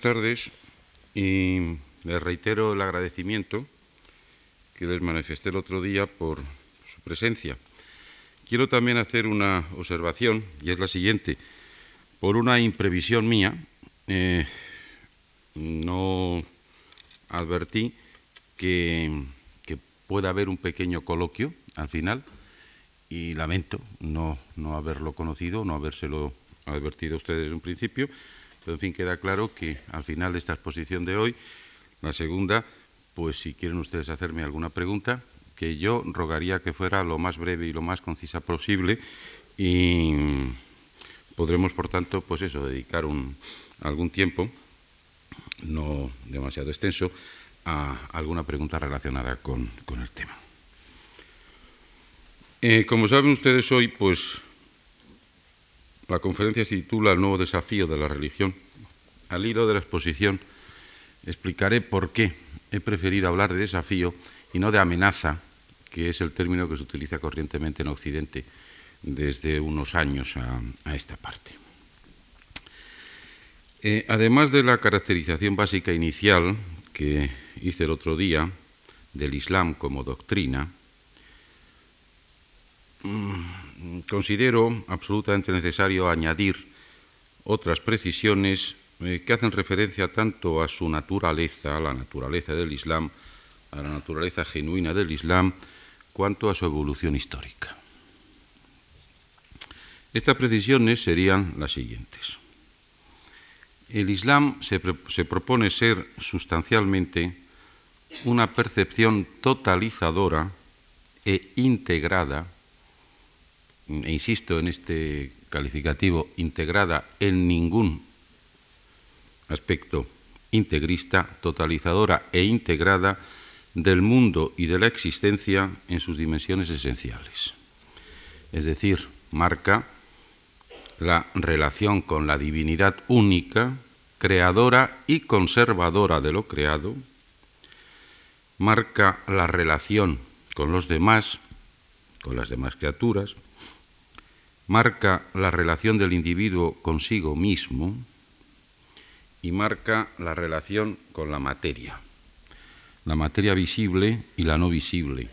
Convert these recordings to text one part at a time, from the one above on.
Buenas tardes y les reitero el agradecimiento que les manifesté el otro día por su presencia. Quiero también hacer una observación y es la siguiente. Por una imprevisión mía, eh, no advertí que, pueda haber un pequeño coloquio al final y lamento no, no haberlo conocido, no habérselo advertido a ustedes en un principio pero, en fin, queda claro que al final de esta exposición de hoy, la segunda, pues si quieren ustedes hacerme alguna pregunta, que yo rogaría que fuera lo más breve y lo más concisa posible y podremos, por tanto, pues eso, dedicar un, algún tiempo, no demasiado extenso, a alguna pregunta relacionada con, con el tema. Eh, como saben ustedes hoy, pues la conferencia se titula El nuevo desafío de la religión. Al hilo de la exposición explicaré por qué he preferido hablar de desafío y no de amenaza, que es el término que se utiliza corrientemente en Occidente desde unos años a, esta parte. Eh, además de la caracterización básica inicial que hice el otro día del Islam como doctrina, Mm, considero absolutamente necesario añadir otras precisiones eh, que hacen referencia tanto a su naturaleza, a la naturaleza del Islam, a la naturaleza genuina del Islam, cuanto a su evolución histórica. Estas precisiones serían las siguientes. El Islam se, se propone ser sustancialmente una percepción totalizadora e integrada e insisto en este calificativo, integrada en ningún aspecto integrista, totalizadora e integrada del mundo y de la existencia en sus dimensiones esenciales. Es decir, marca la relación con la divinidad única, creadora y conservadora de lo creado, marca la relación con los demás, con las demás criaturas, marca la relación del individuo consigo mismo y marca la relación con la materia, la materia visible y la no visible,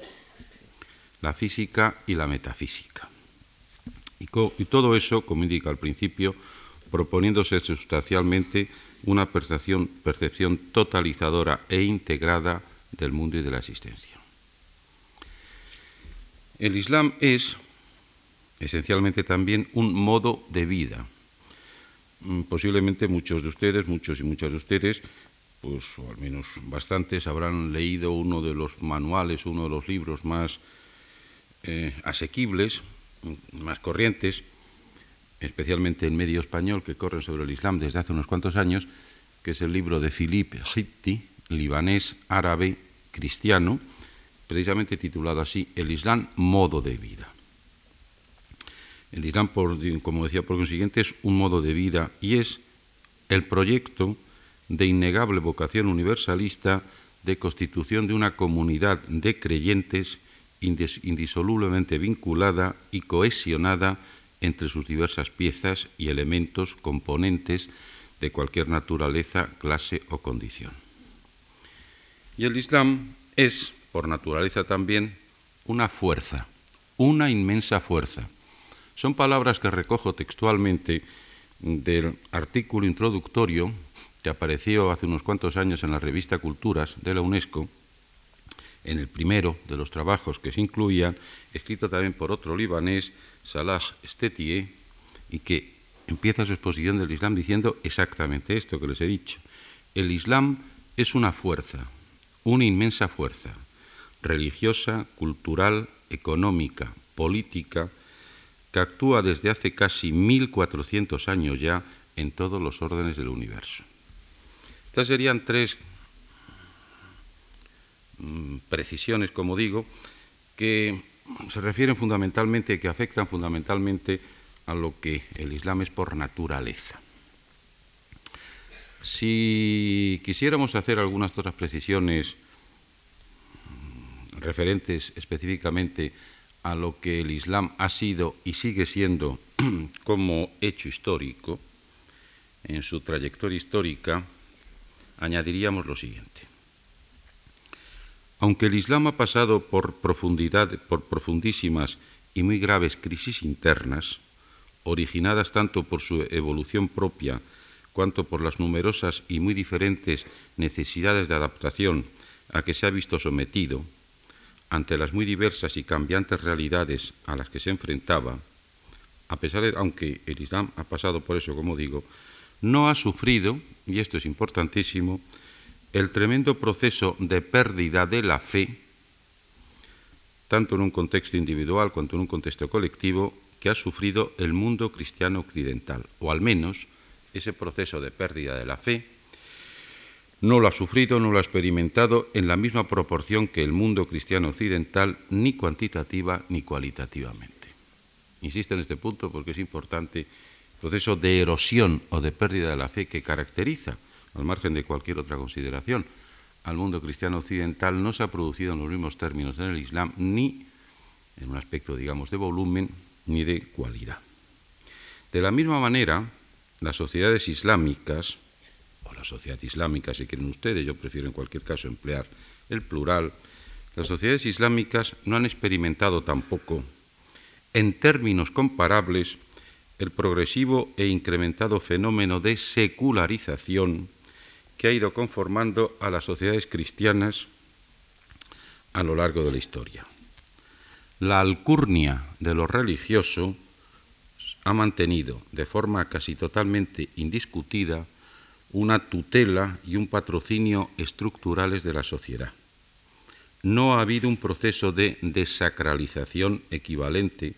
la física y la metafísica. Y, todo eso, como indica al principio, proponiéndose sustancialmente una percepción, totalizadora e integrada del mundo y de la existencia. El Islam es, esencialmente también un modo de vida. Mm, posiblemente muchos de ustedes, muchos y muchas de ustedes, pues o al menos bastantes, habrán leído uno de los manuales, uno de los libros más eh, asequibles, mm, más corrientes, especialmente en medio español, que corren sobre el Islam desde hace unos cuantos años, que es el libro de Philippe Hitti, libanés, árabe, cristiano, precisamente titulado así, El Islam, modo de vida. El Islam, como decía por consiguiente, es un modo de vida y es el proyecto de innegable vocación universalista de constitución de una comunidad de creyentes indisolublemente vinculada y cohesionada entre sus diversas piezas y elementos componentes de cualquier naturaleza, clase o condición. Y el Islam es, por naturaleza también, una fuerza, una inmensa fuerza, son palabras que recojo textualmente del artículo introductorio que apareció hace unos cuantos años en la revista Culturas de la UNESCO, en el primero de los trabajos que se incluían, escrito también por otro libanés, Salah Stetier, y que empieza su exposición del Islam diciendo exactamente esto que les he dicho. El Islam es una fuerza, una inmensa fuerza, religiosa, cultural, económica, política, que actúa desde hace casi 1400 años ya en todos los órdenes del universo. Estas serían tres mm, precisiones, como digo, que se refieren fundamentalmente, que afectan fundamentalmente a lo que el Islam es por naturaleza. Si quisiéramos hacer algunas otras precisiones mm, referentes específicamente a lo que el Islam ha sido y sigue siendo como hecho histórico, en su trayectoria histórica, añadiríamos lo siguiente. Aunque el Islam ha pasado por, profundidad, por profundísimas y muy graves crisis internas, originadas tanto por su evolución propia cuanto por las numerosas y muy diferentes necesidades de adaptación a que se ha visto sometido, ante las muy diversas y cambiantes realidades a las que se enfrentaba, a pesar de, aunque el Islam ha pasado por eso, como digo, no ha sufrido, y esto es importantísimo, el tremendo proceso de pérdida de la fe, tanto en un contexto individual cuanto en un contexto colectivo, que ha sufrido el mundo cristiano occidental, o al menos ese proceso de pérdida de la fe no lo ha sufrido, no lo ha experimentado en la misma proporción que el mundo cristiano occidental, ni cuantitativa ni cualitativamente. Insisto en este punto porque es importante el proceso de erosión o de pérdida de la fe que caracteriza, al margen de cualquier otra consideración, al mundo cristiano occidental no se ha producido en los mismos términos en el Islam, ni en un aspecto, digamos, de volumen, ni de cualidad. De la misma manera, las sociedades islámicas, o la sociedad islámica, si quieren ustedes, yo prefiero en cualquier caso emplear el plural, las sociedades islámicas no han experimentado tampoco, en términos comparables, el progresivo e incrementado fenómeno de secularización que ha ido conformando a las sociedades cristianas a lo largo de la historia. La alcurnia de lo religioso ha mantenido de forma casi totalmente indiscutida una tutela y un patrocinio estructurales de la sociedad. No ha habido un proceso de desacralización equivalente,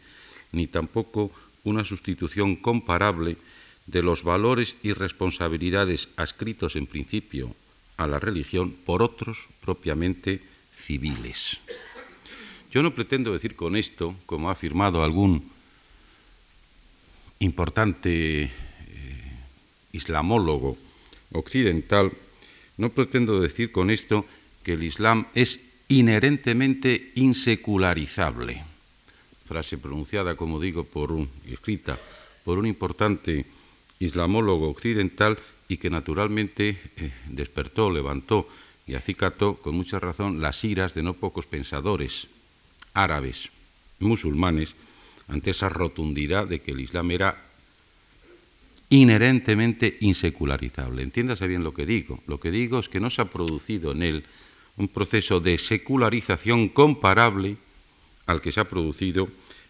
ni tampoco una sustitución comparable de los valores y responsabilidades adscritos en principio a la religión por otros propiamente civiles. Yo no pretendo decir con esto, como ha afirmado algún importante eh, islamólogo occidental, no pretendo decir con esto que el Islam es inherentemente insecularizable. Frase pronunciada, como digo, por un, escrita por un importante islamólogo occidental y que naturalmente eh, despertó, levantó y acicató con mucha razón las iras de no pocos pensadores árabes, musulmanes, ante esa rotundidad de que el Islam era inherentemente insecularizable. Entiéndase bien lo que digo. Lo que digo es que no se ha producido en él un proceso de secularización comparable al que se ha producido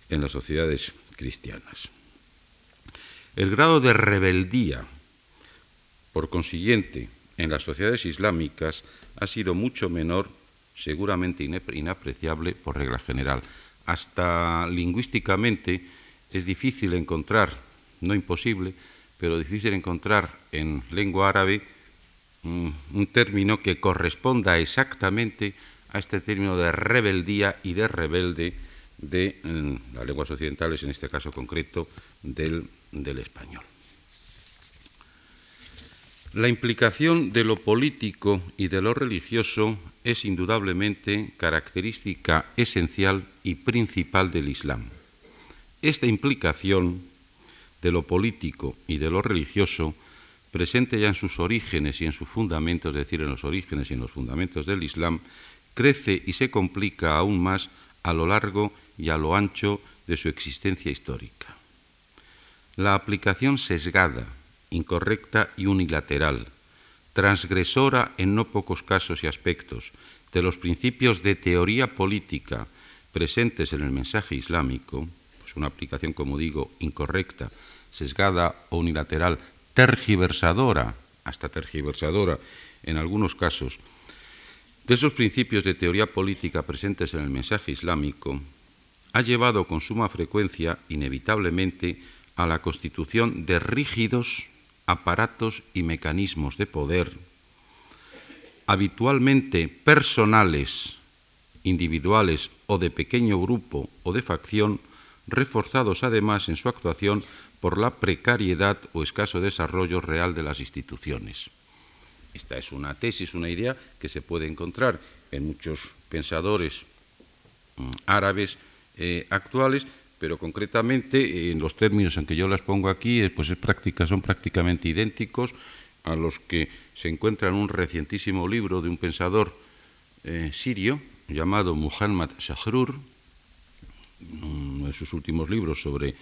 en las sociedades cristianas. El grado de rebeldía, por consiguiente, en las sociedades islámicas ha sido mucho menor, seguramente inapreciable por regla general. Hasta lingüísticamente es difícil encontrar, no imposible, pero difícil encontrar en lengua árabe un, término que corresponda exactamente a este término de rebeldía y de rebelde de las lenguas occidentales, en este caso concreto del, del español. La implicación de lo político y de lo religioso es indudablemente característica esencial y principal del Islam. Esta implicación de lo político y de lo religioso, presente ya en sus orígenes y en sus fundamentos, es decir, en los orígenes y en los fundamentos del Islam, crece y se complica aún más a lo largo y a lo ancho de su existencia histórica. La aplicación sesgada, incorrecta y unilateral, transgresora en no pocos casos y aspectos de los principios de teoría política presentes en el mensaje islámico, pues una aplicación, como digo, incorrecta, sesgada o unilateral, tergiversadora, hasta tergiversadora en algunos casos, de esos principios de teoría política presentes en el mensaje islámico, ha llevado con suma frecuencia, inevitablemente, a la constitución de rígidos aparatos y mecanismos de poder, habitualmente personales, individuales o de pequeño grupo o de facción, reforzados además en su actuación por la precariedad o escaso desarrollo real de las instituciones. Esta es una tesis, una idea que se puede encontrar en muchos pensadores mm, árabes eh, actuales, pero concretamente en los términos en que yo las pongo aquí, eh, pues es son prácticamente idénticos a los que se encuentran un recientísimo libro de un pensador eh, sirio llamado Muhammad Shahrur, uno de sus últimos libros sobre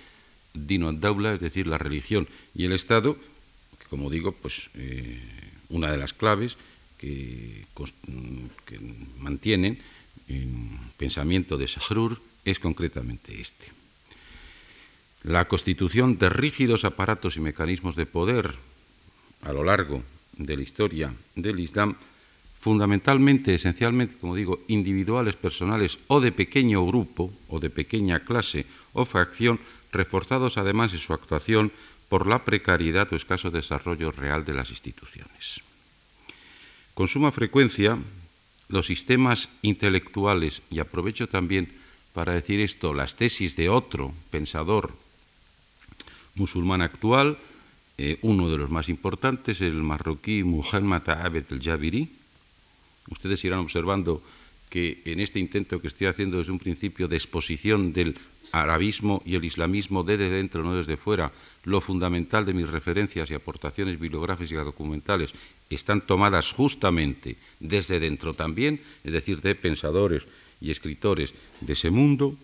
Dino ad-Dawla, es decir, la religión y el Estado, que como digo, pues eh, una de las claves que, mantienen el pensamiento de Shahrur es concretamente este. La constitución de rígidos aparatos y mecanismos de poder a lo largo de la historia del Islam, fundamentalmente, esencialmente, como digo, individuales, personales o de pequeño grupo o de pequeña clase o facción, reforzados además en su actuación por la precariedad o escaso desarrollo real de las instituciones. Con suma frecuencia, los sistemas intelectuales, y aprovecho también para decir esto, las tesis de otro pensador musulmán actual, eh, uno de los más importantes, el marroquí Muhammad Abed el-Jabiri. Ustedes irán observando que en este intento que estoy haciendo desde un principio de exposición del arabismo y el islamismo desde dentro, no desde fuera, lo fundamental de mis referencias y aportaciones bibliográficas y documentales están tomadas justamente desde dentro también, es decir, de pensadores y escritores de ese mundo,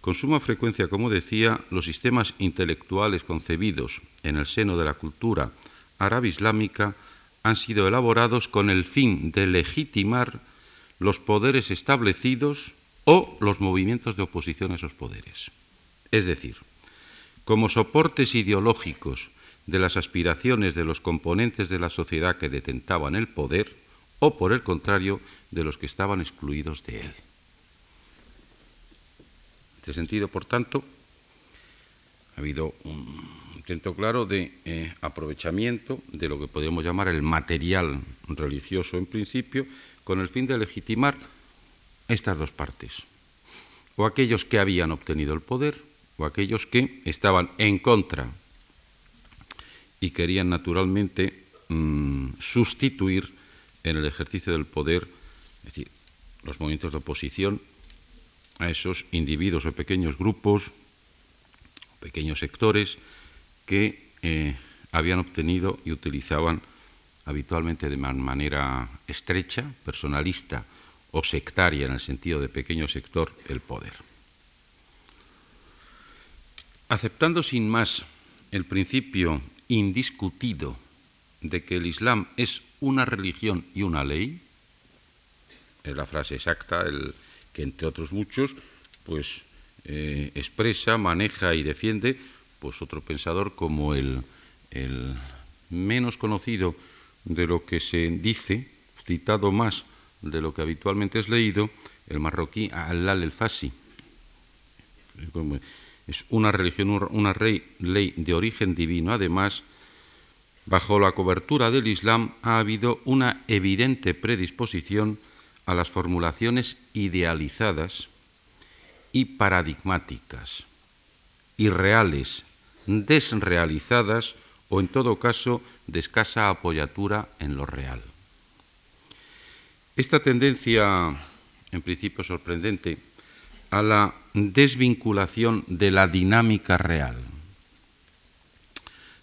con suma frecuencia, como decía, los sistemas intelectuales concebidos en el seno de la cultura árabe-islámica han sido elaborados con el fin de legitimar los poderes establecidos o los movimientos de oposición a esos poderes. Es decir, como soportes ideológicos de las aspiraciones de los componentes de la sociedad que detentaban el poder o, por el contrario, de los que estaban excluidos de él este sentido, por tanto, ha habido un intento claro de eh, aprovechamiento de lo que podríamos llamar el material religioso en principio, con el fin de legitimar estas dos partes, o aquellos que habían obtenido el poder, o aquellos que estaban en contra y querían naturalmente mm, sustituir en el ejercicio del poder, es decir, los movimientos de oposición a esos individuos o pequeños grupos, pequeños sectores que eh, habían obtenido y utilizaban habitualmente de manera estrecha, personalista o sectaria en el sentido de pequeño sector el poder. Aceptando sin más el principio indiscutido de que el Islam es una religión y una ley, es la frase exacta, el, que entre otros muchos, pues eh, expresa, maneja y defiende, pues otro pensador como el, menos conocido de lo que se dice, citado más de lo que habitualmente es leído, el marroquí Alal el-Fasi. Es una religión, una ley de origen divino. Además, bajo la cobertura del Islam ha habido una evidente predisposición a las formulaciones idealizadas y paradigmáticas, irreales, desrealizadas o en todo caso de escasa apoyatura en lo real. Esta tendencia, en principio sorprendente, a la desvinculación de la dinámica real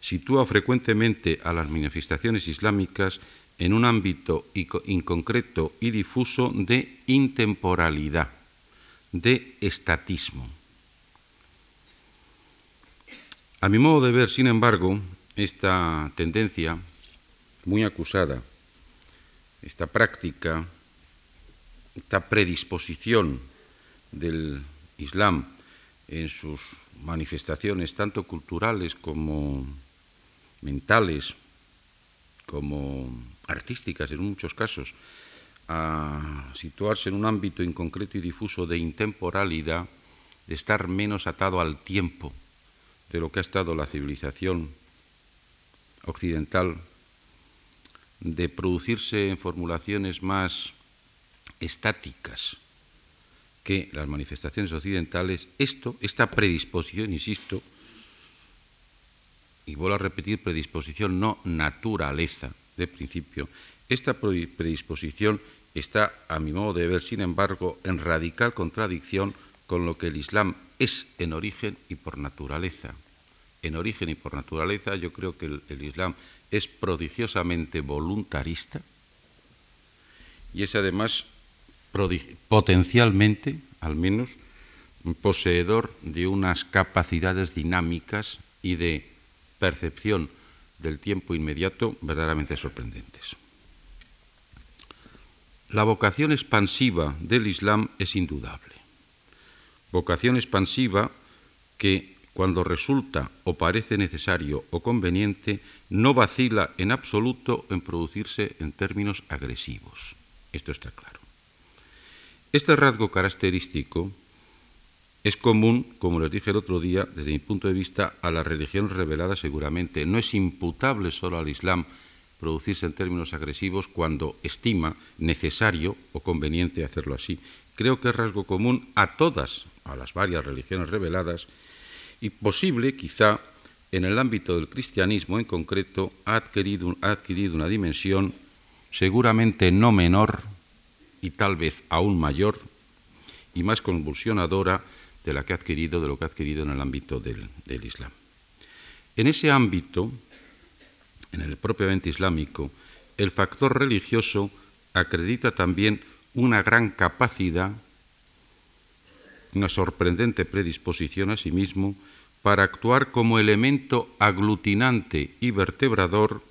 sitúa frecuentemente a las manifestaciones islámicas en un ámbito inconcreto y difuso de intemporalidad, de estatismo. A mi modo de ver, sin embargo, esta tendencia muy acusada, esta práctica, esta predisposición del Islam en sus manifestaciones tanto culturales como mentales, como artísticas en muchos casos, a situarse en un ámbito inconcreto y difuso de intemporalidad, de estar menos atado al tiempo de lo que ha estado la civilización occidental, de producirse en formulaciones más estáticas que las manifestaciones occidentales, esto, esta predisposición, insisto, y vuelvo a repetir, predisposición, no naturaleza, de principio, esta predisposición está, a mi modo de ver, sin embargo, en radical contradicción con lo que el Islam es en origen y por naturaleza, en origen y por naturaleza, yo creo que el, Islam es prodigiosamente voluntarista y es además potencialmente, al menos, poseedor de unas capacidades dinámicas y de percepción del tiempo inmediato verdaderamente sorprendentes. La vocación expansiva del Islam es indudable. Vocación expansiva que cuando resulta o parece necesario o conveniente, no vacila en absoluto en producirse en términos agresivos. Esto está claro. Este rasgo característico es común, como les dije el otro día, desde mi punto de vista, a la religión revelada seguramente. No es imputable solo al Islam producirse en términos agresivos cuando estima necesario o conveniente hacerlo así. Creo que es rasgo común a todas, a las varias religiones reveladas, y posible, quizá, en el ámbito del cristianismo en concreto, ha adquirido, ha adquirido una dimensión seguramente no menor y tal vez aún mayor y más convulsionadora de la que ha adquirido, de lo que ha adquirido en el ámbito del, Islam. En ese ámbito, en el propiamente islámico, el factor religioso acredita también una gran capacidad, una sorprendente predisposición a sí mismo para actuar como elemento aglutinante y vertebrador,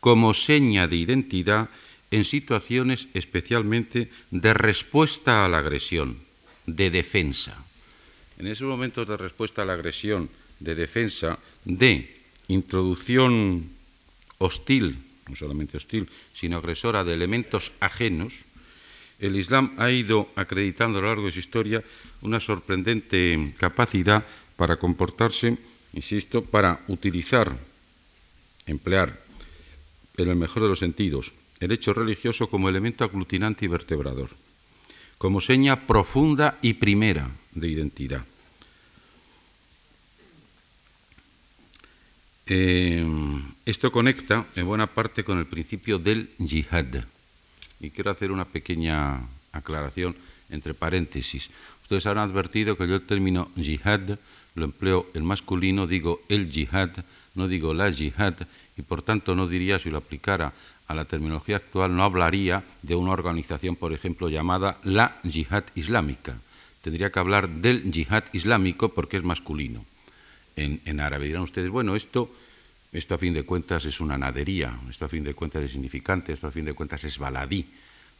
como seña de identidad en situaciones especialmente de respuesta a la agresión, de defensa. En esos momentos de respuesta a la agresión, de defensa, de introducción hostil, no solamente hostil, sino agresora de elementos ajenos, el Islam ha ido acreditando a lo largo de su historia una sorprendente capacidad para comportarse, insisto, para utilizar, emplear, en el mejor de los sentidos, el hecho religioso como elemento aglutinante y vertebrador como seña profunda y primera de identidad. Eh, esto conecta en buena parte con el principio del yihad. Y quiero hacer una pequeña aclaración entre paréntesis. Ustedes han advertido que yo el término yihad lo empleo en masculino, digo el yihad, no digo la yihad, y por tanto no diría si lo aplicara a la terminología actual, no hablaría de una organización, por ejemplo, llamada la yihad islámica. Tendría que hablar del yihad islámico porque es masculino. En, árabe dirán ustedes, bueno, esto, esto a fin de cuentas es una nadería, esto a fin de cuentas es significante, esto a fin de cuentas es baladí,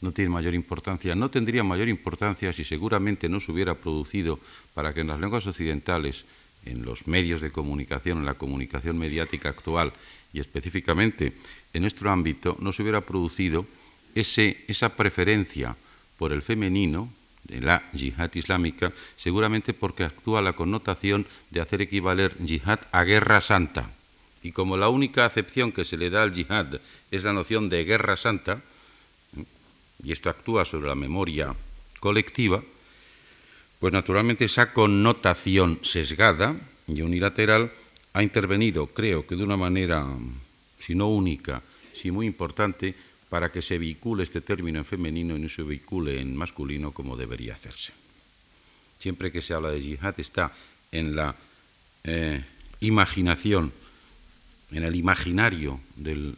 no tiene mayor importancia. No tendría mayor importancia si seguramente no se hubiera producido para que en las lenguas occidentales, en los medios de comunicación, en la comunicación mediática actual y específicamente en nuestro ámbito no se hubiera producido ese, esa preferencia por el femenino de la yihad islámica, seguramente porque actúa la connotación de hacer equivaler yihad a guerra santa. Y como la única acepción que se le da al yihad es la noción de guerra santa, y esto actúa sobre la memoria colectiva, pues naturalmente esa connotación sesgada y unilateral ha intervenido, creo que de una manera si no única, si muy importante, para que se vehicule este término en femenino y no se vehicule en masculino como debería hacerse. Siempre que se habla de yihad está en la eh, imaginación, en el imaginario del,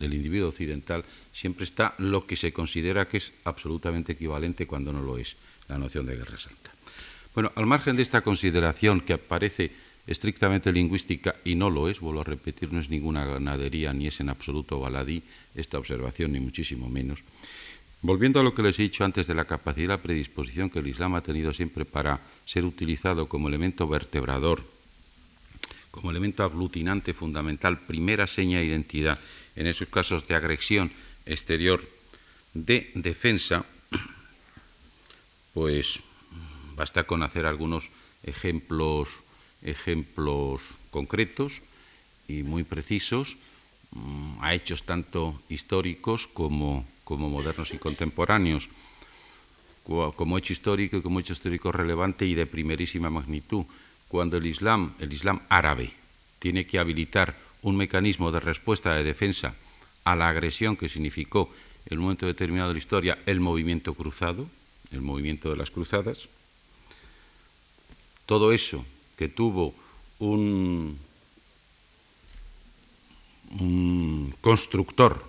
individuo occidental, siempre está lo que se considera que es absolutamente equivalente cuando no lo es, la noción de guerra santa. Bueno, al margen de esta consideración que aparece estrictamente lingüística y no lo es, vuelvo a repetir, no es ninguna ganadería ni es en absoluto baladí esta observación, ni muchísimo menos. Volviendo a lo que les he dicho antes de la capacidad y la predisposición que el Islam ha tenido siempre para ser utilizado como elemento vertebrador, como elemento aglutinante fundamental, primera seña de identidad en esos casos de agresión exterior, de defensa, pues basta con hacer algunos ejemplos ejemplos concretos y muy precisos mm, a hechos tanto históricos como, como modernos y contemporáneos, como hecho histórico y como hecho histórico relevante y de primerísima magnitud. Cuando el Islam, el Islam árabe, tiene que habilitar un mecanismo de respuesta de defensa a la agresión que significó en un momento determinado de la historia el movimiento cruzado, el movimiento de las cruzadas, todo eso que tuvo un constructor,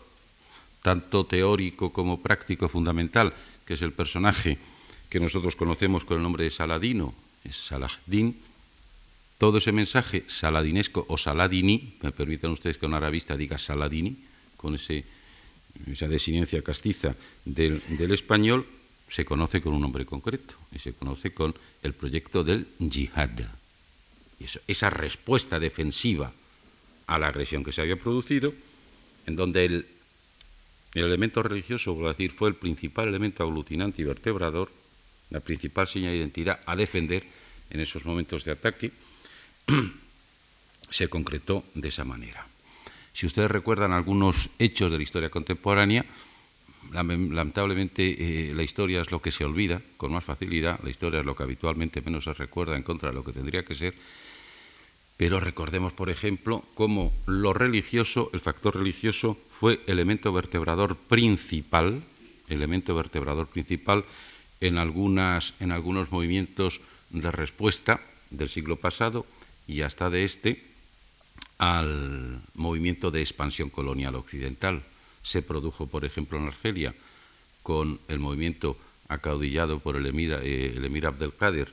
tanto teórico como práctico fundamental, que es el personaje que nosotros conocemos con el nombre de Saladino, es Saladín, todo ese mensaje saladinesco o saladini, me permiten ustedes que un arabista diga saladini, con ese, esa desinencia castiza del, español, se conoce con un nombre concreto y se conoce con el proyecto del yihad. Esa respuesta defensiva a la agresión que se había producido, en donde el, el elemento religioso, por decir, fue el principal elemento aglutinante y vertebrador, la principal señal de identidad a defender en esos momentos de ataque, se concretó de esa manera. Si ustedes recuerdan algunos hechos de la historia contemporánea, lamentablemente eh, la historia es lo que se olvida con más facilidad, la historia es lo que habitualmente menos se recuerda en contra de lo que tendría que ser, pero recordemos, por ejemplo, cómo lo religioso, el factor religioso, fue elemento vertebrador principal, elemento vertebrador principal en, algunas, en algunos movimientos de respuesta del siglo pasado y hasta de este al movimiento de expansión colonial occidental. Se produjo, por ejemplo, en Argelia con el movimiento acaudillado por el emir, eh, el emir Abdelkader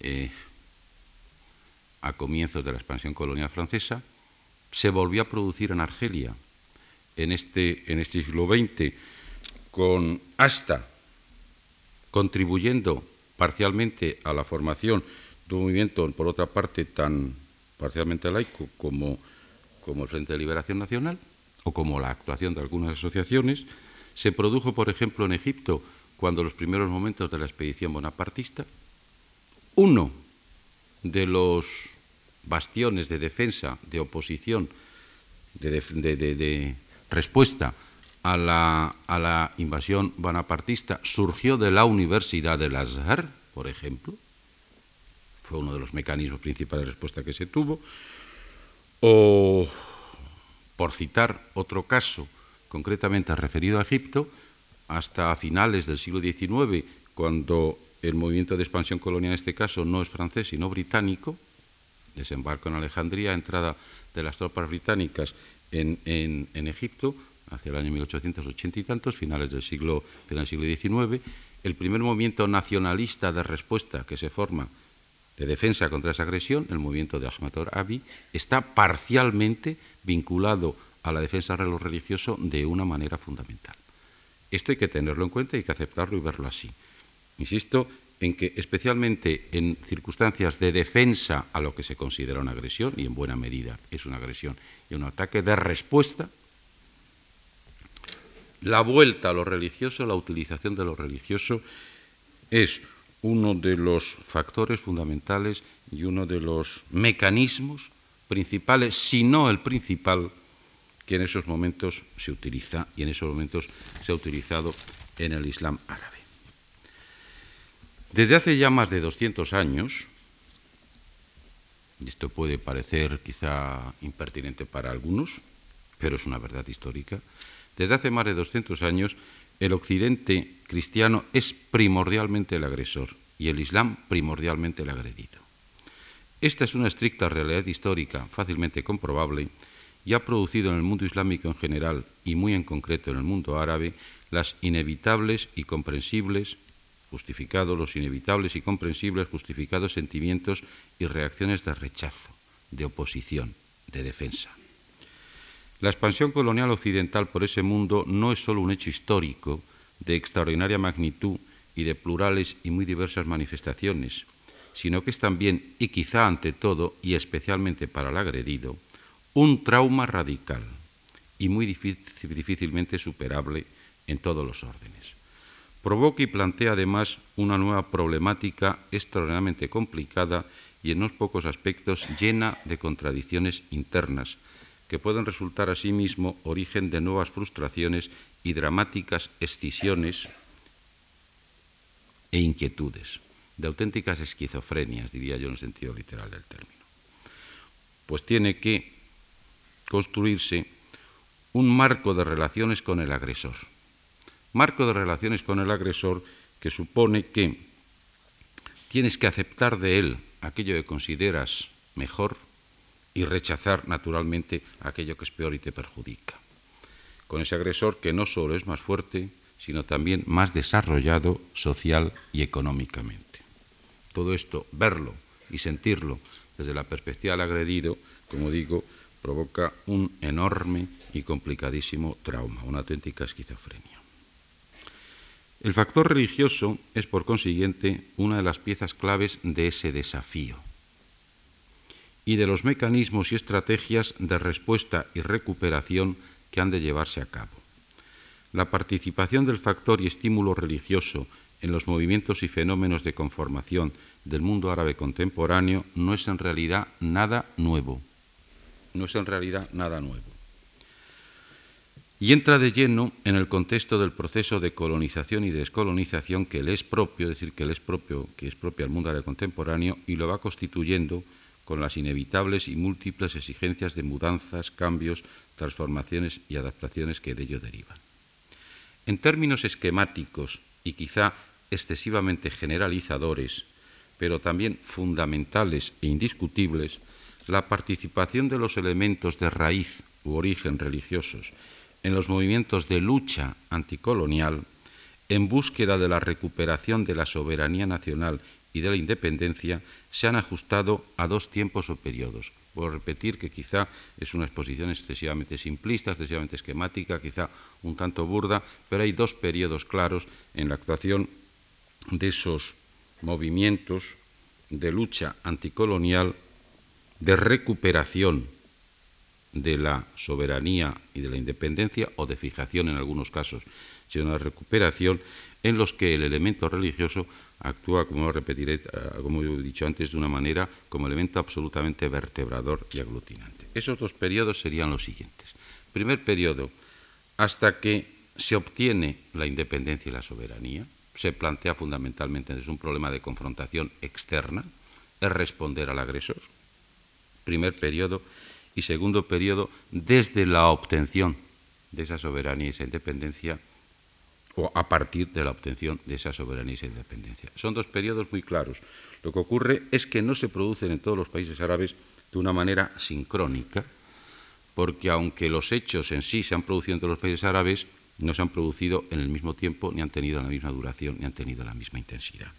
eh, a comienzos de la expansión colonial francesa, se volvió a producir en Argelia en este, en este siglo XX, con hasta contribuyendo parcialmente a la formación un movimiento, por otra parte, tan parcialmente laico como, como el Frente de Liberación Nacional o como la actuación de algunas asociaciones, se produjo, por ejemplo, en Egipto, cuando los primeros momentos de la expedición bonapartista, uno de los bastiones de defensa, de oposición, de, respuesta a la, a la, invasión bonapartista surgió de la Universidad de Azhar, por ejemplo, fue uno de los mecanismos principales de respuesta que se tuvo, o, por citar otro caso concretamente referido a Egipto, hasta finales del siglo XIX, cuando el movimiento de expansión colonial en este caso no es francés, sino británico, desembarco en Alejandría, entrada de las tropas británicas en, en, Egipto, hacia el año 1880 y tantos, finales del siglo, del siglo XIX, el primer movimiento nacionalista de respuesta que se forma de defensa contra esa agresión, el movimiento de Ahmad Abi, está parcialmente vinculado a la defensa de lo religioso de una manera fundamental. Esto hay que tenerlo en cuenta, hay que aceptarlo y verlo así. Insisto, en que especialmente en circunstancias de defensa a lo que se considera una agresión, y en buena medida es una agresión y un ataque de respuesta, la vuelta a lo religioso, la utilización de lo religioso es uno de los factores fundamentales y uno de los mecanismos principales, si no el principal, que en esos momentos se utiliza y en esos momentos se ha utilizado en el Islam árabe. Desde hace ya más de 200 años, y esto puede parecer quizá impertinente para algunos, pero es una verdad histórica, desde hace más de 200 años el occidente cristiano es primordialmente el agresor y el islam primordialmente el agredido. Esta es una estricta realidad histórica fácilmente comprobable y ha producido en el mundo islámico en general y muy en concreto en el mundo árabe las inevitables y comprensibles justificados los inevitables y comprensibles justificados sentimientos y reacciones de rechazo, de oposición, de defensa. La expansión colonial occidental por ese mundo no es solo un hecho histórico de extraordinaria magnitud y de plurales y muy diversas manifestaciones, sino que es también, y quizá ante todo, y especialmente para el agredido, un trauma radical y muy difícilmente superable en todos los órdenes. Provoca y plantea además una nueva problemática extraordinariamente complicada y en unos pocos aspectos llena de contradicciones internas, que pueden resultar asimismo origen de nuevas frustraciones y dramáticas escisiones e inquietudes, de auténticas esquizofrenias, diría yo en el sentido literal del término. Pues tiene que construirse un marco de relaciones con el agresor marco de relaciones con el agresor que supone que tienes que aceptar de él aquello que consideras mejor y rechazar naturalmente aquello que es peor y te perjudica. Con ese agresor que no solo es más fuerte, sino también más desarrollado social y económicamente. Todo esto, verlo y sentirlo desde la perspectiva del agredido, como digo, provoca un enorme y complicadísimo trauma, una auténtica esquizofrenia. El factor religioso es, por consiguiente, una de las piezas claves de ese desafío y de los mecanismos y estrategias de respuesta y recuperación que han de llevarse a cabo. La participación del factor y estímulo religioso en los movimientos y fenómenos de conformación del mundo árabe contemporáneo no es en realidad nada nuevo. No es en realidad nada nuevo. Y entra de lleno en el contexto del proceso de colonización y descolonización que le es propio, es decir, que le es propio, que es propio al mundo árabe contemporáneo y lo va constituyendo con las inevitables y múltiples exigencias de mudanzas, cambios, transformaciones y adaptaciones que de ello derivan. En términos esquemáticos y quizá excesivamente generalizadores, pero también fundamentales e indiscutibles, la participación de los elementos de raíz u origen religiosos en los movimientos de lucha anticolonial, en búsqueda de la recuperación de la soberanía nacional y de la independencia se han ajustado a dos tiempos o periodos. Puedo repetir que quizá es una exposición excesivamente simplista, excesivamente esquemática, quizá un tanto burda, pero hay dos periodos claros en la actuación de esos movimientos de lucha anticolonial, de recuperación de la soberanía y de la independencia, o de fijación en algunos casos, sino de recuperación, en los que el elemento religioso actúa, como repetiré, eh, como he dicho antes, de una manera como elemento absolutamente vertebrador y aglutinante. Esos dos periodos serían los siguientes. Primer periodo, hasta que se obtiene la independencia y la soberanía, se plantea fundamentalmente desde un problema de confrontación externa, es responder al agresor. Primer periodo. Y segundo periodo, desde la obtención de esa soberanía y esa independencia, o a partir de la obtención de esa soberanía y esa independencia. Son dos periodos muy claros. Lo que ocurre es que no se producen en todos los países árabes de una manera sincrónica, porque aunque los hechos en sí se han producido en todos los países árabes, no se han producido en el mismo tiempo, ni han tenido la misma duración, ni han tenido la misma intensidad.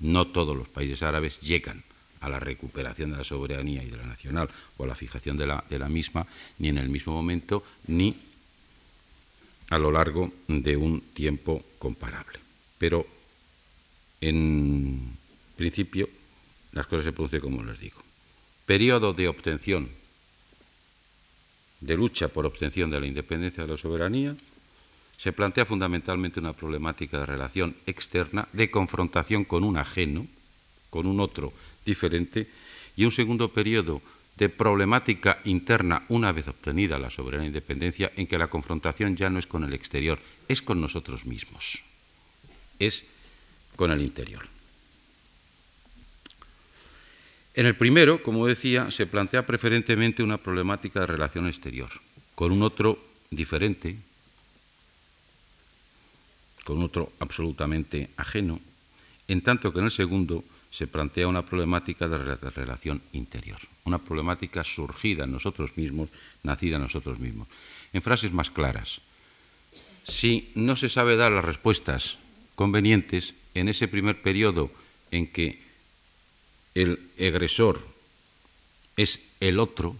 No todos los países árabes llegan a la recuperación de la soberanía y de la nacional o a la fijación de la, misma, ni en el mismo momento, ni a lo largo de un tiempo comparable. Pero en principio las cosas se producen como les digo. Periodo de obtención, de lucha por obtención de la independencia de la soberanía, se plantea fundamentalmente una problemática de relación externa, de confrontación con un ajeno, con un otro diferente, y un segundo periodo de problemática interna una vez obtenida la soberana independencia, en que la confrontación ya no es con el exterior, es con nosotros mismos, es con el interior. En el primero, como decía, se plantea preferentemente una problemática de relación exterior, con un otro diferente, con otro absolutamente ajeno, en tanto que en el segundo se plantea una problemática de relación interior, una problemática surgida en nosotros mismos, nacida en nosotros mismos. En frases más claras, si no se sabe dar las respuestas convenientes en ese primer periodo en que el agresor es el otro,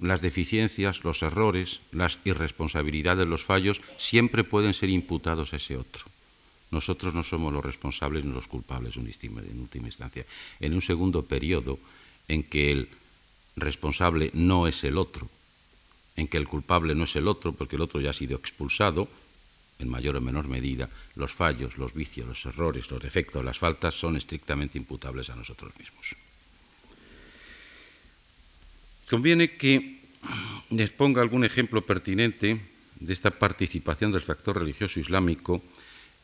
las deficiencias, los errores, las irresponsabilidades, los fallos, siempre pueden ser imputados a ese otro. Nosotros no somos los responsables ni los culpables en última instancia. En un segundo periodo en que el responsable no es el otro, en que el culpable no es el otro porque el otro ya ha sido expulsado, en mayor o menor medida, los fallos, los vicios, los errores, los defectos, las faltas son estrictamente imputables a nosotros mismos. Conviene que les ponga algún ejemplo pertinente de esta participación del factor religioso islámico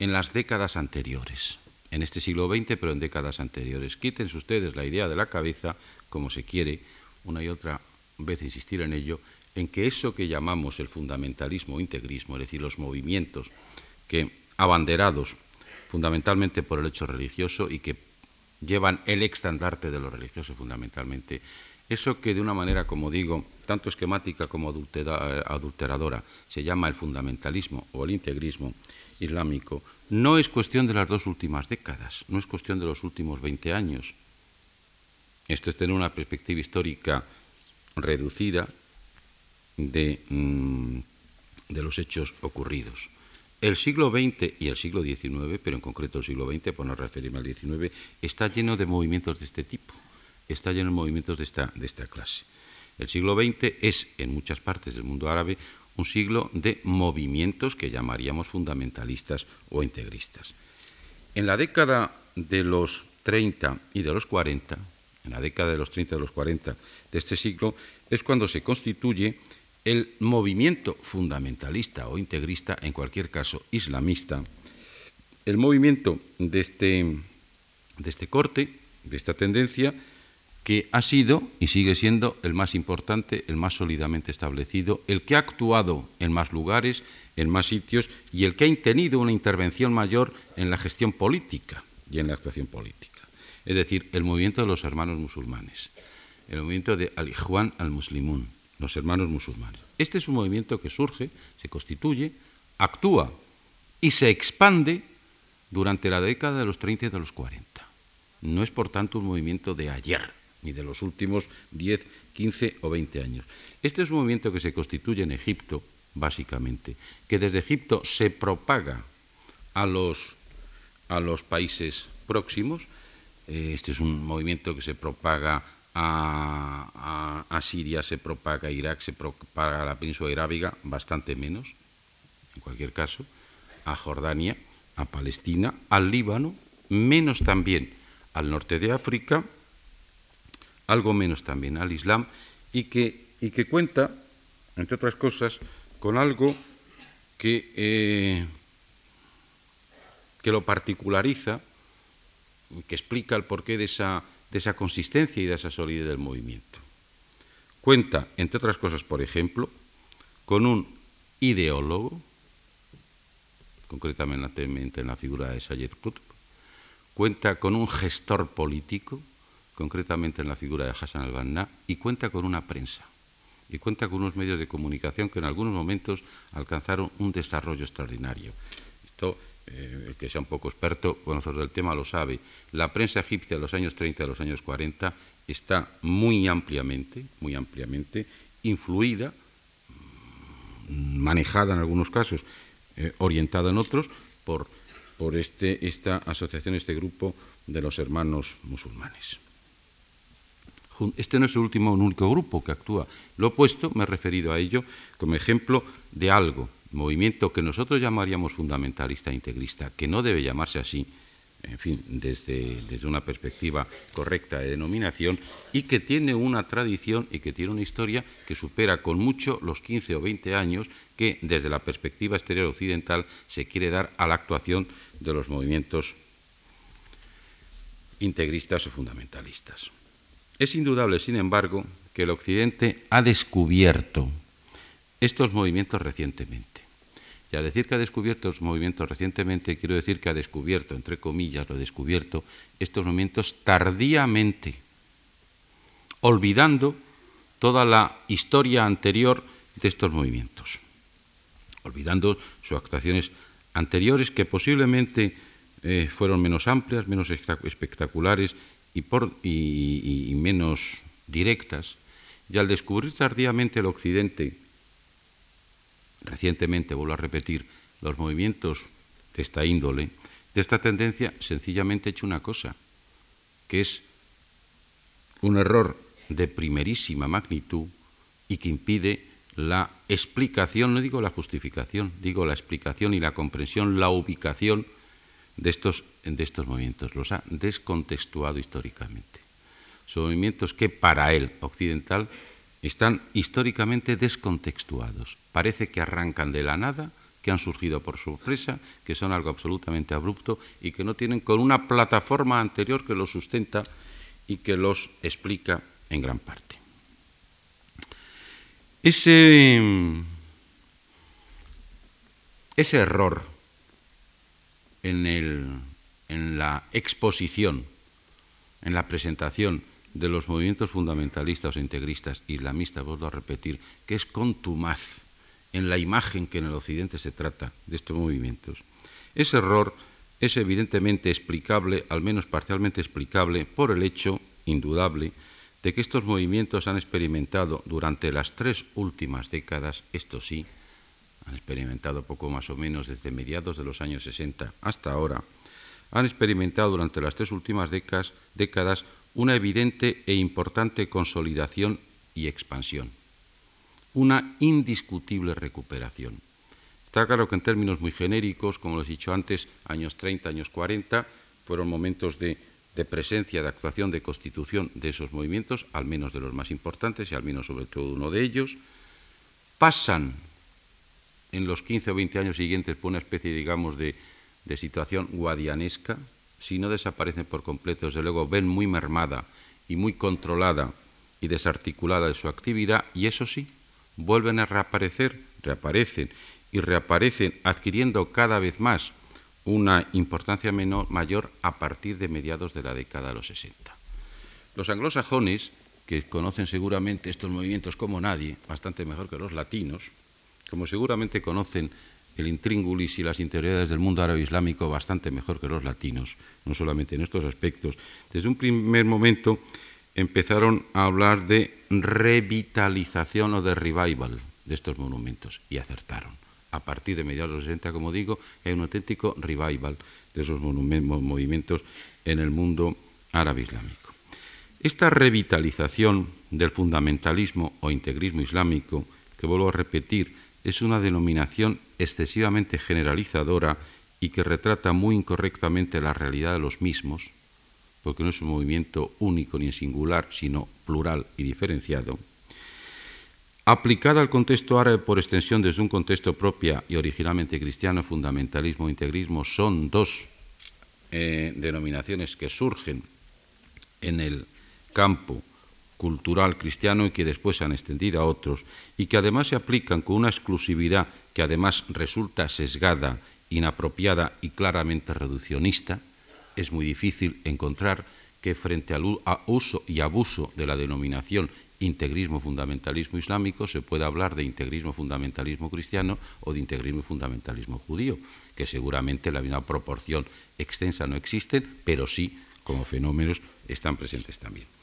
en las décadas anteriores, en este siglo XX, pero en décadas anteriores. Quítense ustedes la idea de la cabeza, como se quiere una y otra vez insistir en ello, en que eso que llamamos el fundamentalismo o integrismo, es decir, los movimientos que abanderados fundamentalmente por el hecho religioso y que llevan el estandarte de lo religioso fundamentalmente, Eso que de una manera, como digo, tanto esquemática como adulteradora, se llama el fundamentalismo o el integrismo islámico, no es cuestión de las dos últimas décadas, no es cuestión de los últimos 20 años. Esto es tener una perspectiva histórica reducida de, mm, de los hechos ocurridos. El siglo XX y el siglo XIX, pero en concreto el siglo XX, por no referirme al XIX, está lleno de movimientos de este tipo, está lleno de movimientos de esta, de esta clase. El siglo XX es, en muchas partes del mundo árabe, un siglo de movimientos que llamaríamos fundamentalistas o integristas. En la década de los 30 y de los 40, en la década de los 30 y de los 40 de este siglo, es cuando se constituye el movimiento fundamentalista o integrista, en cualquier caso islamista, el movimiento de este, de este corte, de esta tendencia, que ha sido y sigue siendo el más importante, el más sólidamente establecido, el que ha actuado en más lugares, en más sitios y el que ha tenido una intervención mayor en la gestión política y en la actuación política. Es decir, el movimiento de los hermanos musulmanes, el movimiento de Al-Ikhwan al-Muslimun, los hermanos musulmanes. Este es un movimiento que surge, se constituye, actúa y se expande durante la década de los 30 y de los 40. No es, por tanto, un movimiento de ayer, ni de los últimos 10, 15 o 20 años. Este es un movimiento que se constituye en Egipto, básicamente, que desde Egipto se propaga a los, a los países próximos. Eh, este es un movimiento que se propaga a, a, Siria, se propaga a Irak, se propaga a la península arábiga, bastante menos, en cualquier caso, a Jordania, a Palestina, al Líbano, menos también al norte de África algo menos también al Islam, y que, y que cuenta, entre otras cosas, con algo que, eh, que lo particulariza, que explica el porqué de esa, de esa consistencia y de esa solidez del movimiento. Cuenta, entre otras cosas, por ejemplo, con un ideólogo, concretamente en la figura de Sayed Qutb, cuenta con un gestor político, concretamente en la figura de Hassan al-Banna, y cuenta con una prensa, y cuenta con unos medios de comunicación que en algunos momentos alcanzaron un desarrollo extraordinario. Esto, eh, el que sea un poco experto, conocedor del tema, lo sabe. La prensa egipcia de los años 30 y de los años 40 está muy ampliamente, muy ampliamente influida, manejada en algunos casos, eh, orientada en otros, por, por este, esta asociación, este grupo de los hermanos musulmanes. Este no es el último, un único grupo que actúa. Lo he puesto, me he referido a ello, como ejemplo de algo, movimiento que nosotros llamaríamos fundamentalista e integrista, que no debe llamarse así, en fin, desde, desde una perspectiva correcta de denominación, y que tiene una tradición y que tiene una historia que supera con mucho los 15 o 20 años que desde la perspectiva exterior occidental se quiere dar a la actuación de los movimientos integristas o fundamentalistas. Es indudable, sin embargo, que el Occidente ha descubierto estos movimientos recientemente. Y al decir que ha descubierto los movimientos recientemente, quiero decir que ha descubierto, entre comillas, lo descubierto, estos movimientos tardíamente, olvidando toda la historia anterior de estos movimientos, olvidando sus actuaciones anteriores que posiblemente eh, fueron menos amplias, menos espectaculares y, por, y, menos directas, y al descubrir tardíamente el Occidente, recientemente, vuelvo a repetir, los movimientos de esta índole, de esta tendencia, sencillamente he hecho una cosa, que es un error de primerísima magnitud y que impide la explicación, no digo la justificación, digo la explicación y la comprensión, la ubicación de estos, de estos movimientos, los ha descontextuado históricamente. Son movimientos que para él, occidental, están históricamente descontextuados. Parece que arrancan de la nada, que han surgido por sorpresa, que son algo absolutamente abrupto y que no tienen con una plataforma anterior que los sustenta y que los explica en gran parte. Ese, ese error en, la exposición, en la presentación de los movimientos fundamentalistas o integristas islamistas, vuelvo a repetir, que es contumaz en la imagen que en el Occidente se trata de estos movimientos. Ese error es evidentemente explicable, al menos parcialmente explicable, por el hecho indudable de que estos movimientos han experimentado durante las tres últimas décadas, esto sí, han experimentado poco más o menos desde mediados de los años 60 hasta ahora, han experimentado durante las tres últimas décadas, décadas una evidente e importante consolidación y expansión, una indiscutible recuperación. Está claro que en términos muy genéricos, como les he dicho antes, años 30, años 40, fueron momentos de, de, presencia, de actuación, de constitución de esos movimientos, al menos de los más importantes y al menos sobre todo uno de ellos. Pasan en los 15 o 20 años siguientes por una especie, digamos, de, de situación guadianesca, si no desaparecen por completo, desde luego ven muy mermada y muy controlada y desarticulada de su actividad, y eso sí, vuelven a reaparecer, reaparecen y reaparecen adquiriendo cada vez más una importancia menor, mayor a partir de mediados de la década de los 60. Los anglosajones, que conocen seguramente estos movimientos como nadie, bastante mejor que los latinos, como seguramente conocen el intríngulis y las interioridades del mundo árabe islámico bastante mejor que los latinos, no solamente en estos aspectos, desde un primer momento empezaron a hablar de revitalización o de revival de estos monumentos y acertaron. A partir de mediados de los 60, como digo, hay un auténtico revival de esos movimientos en el mundo árabe islámico. Esta revitalización del fundamentalismo o integrismo islámico, que vuelvo a repetir, es una denominación excesivamente generalizadora y que retrata muy incorrectamente la realidad de los mismos, porque no es un movimiento único ni singular, sino plural y diferenciado, aplicada al contexto árabe por extensión desde un contexto propia y originalmente cristiano, fundamentalismo e integrismo son dos eh, denominaciones que surgen en el campo cultural cristiano y que después se han extendido a otros y que además se aplican con una exclusividad que además resulta sesgada, inapropiada y claramente reduccionista, es muy difícil encontrar que frente al uso y abuso de la denominación integrismo fundamentalismo islámico se pueda hablar de integrismo fundamentalismo cristiano o de integrismo fundamentalismo judío, que seguramente la misma proporción extensa no existen, pero sí como fenómenos están presentes también.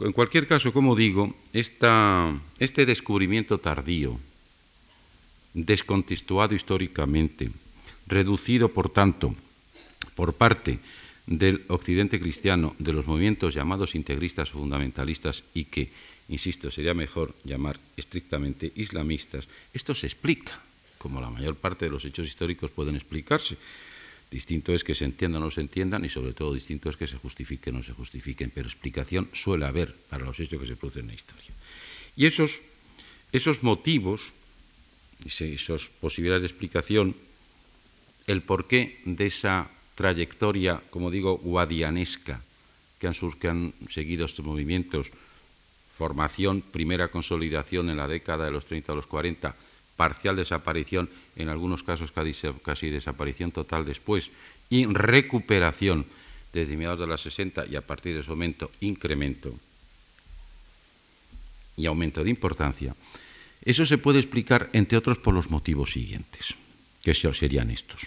En cualquier caso, como digo, este descubrimiento tardío, descontextuado históricamente, reducido, por tanto, por parte del occidente cristiano, de los movimientos llamados integristas o fundamentalistas y que, insisto, sería mejor llamar estrictamente islamistas, esto se explica, como la mayor parte de los hechos históricos pueden explicarse, Distinto es que se entiendan o no se entiendan y sobre todo distinto es que se justifiquen o no se justifiquen, pero explicación suele haber para los hechos que se producen en la historia. Y esos, esos motivos, esas posibilidades de explicación, el porqué de esa trayectoria, como digo, guadianesca que han, que han seguido estos movimientos, formación, primera consolidación en la década de los 30 a los 40, parcial desaparición, en algunos casos casi, desaparición total después, y recuperación desde mediados de los 60 y a partir de ese momento incremento y aumento de importancia, eso se puede explicar, entre otros, por los motivos siguientes, que serían estos.